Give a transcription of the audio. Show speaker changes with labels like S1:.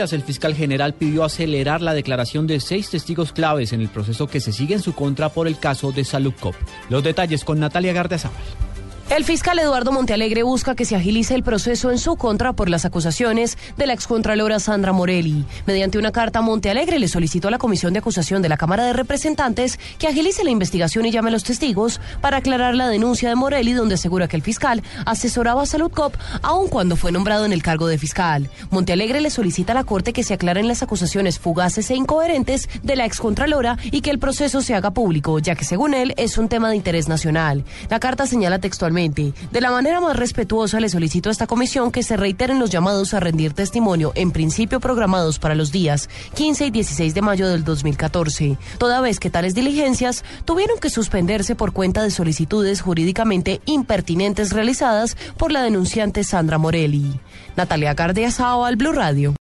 S1: El fiscal general pidió acelerar la declaración de seis testigos claves en el proceso que se sigue en su contra por el caso de Cop. Los detalles con Natalia Gardezábal.
S2: El fiscal Eduardo Montealegre busca que se agilice el proceso en su contra por las acusaciones de la excontralora Sandra Morelli. Mediante una carta, Montealegre le solicitó a la Comisión de Acusación de la Cámara de Representantes que agilice la investigación y llame a los testigos para aclarar la denuncia de Morelli, donde asegura que el fiscal asesoraba a Salud Cop aun cuando fue nombrado en el cargo de fiscal. Montealegre le solicita a la Corte que se aclaren las acusaciones fugaces e incoherentes de la excontralora y que el proceso se haga público, ya que según él es un tema de interés nacional. La carta señala textualmente de la manera más respetuosa le solicito a esta comisión que se reiteren los llamados a rendir testimonio, en principio programados para los días 15 y 16 de mayo del 2014, toda vez que tales diligencias tuvieron que suspenderse por cuenta de solicitudes jurídicamente impertinentes realizadas por la denunciante Sandra Morelli. Natalia Gardia al Blue Radio.